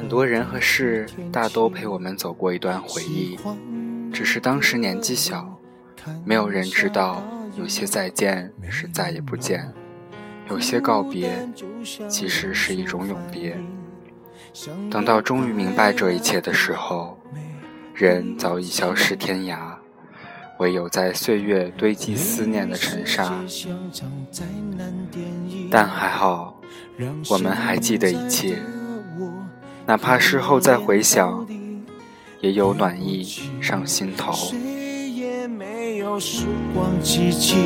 很多人和事大都陪我们走过一段回忆，只是当时年纪小，没有人知道，有些再见是再也不见，有些告别其实是一种永别。等到终于明白这一切的时候，人早已消失天涯，唯有在岁月堆积思念的尘沙。但还好，我们还记得一切。哪怕事后再回想，也有暖意上心头。时光机器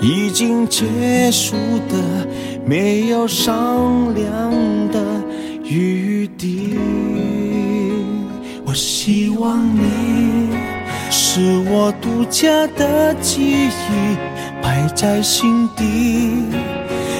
已经结束的，没有商量的余地。我希望你是我独家的记忆，摆在心底，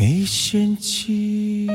没嫌弃。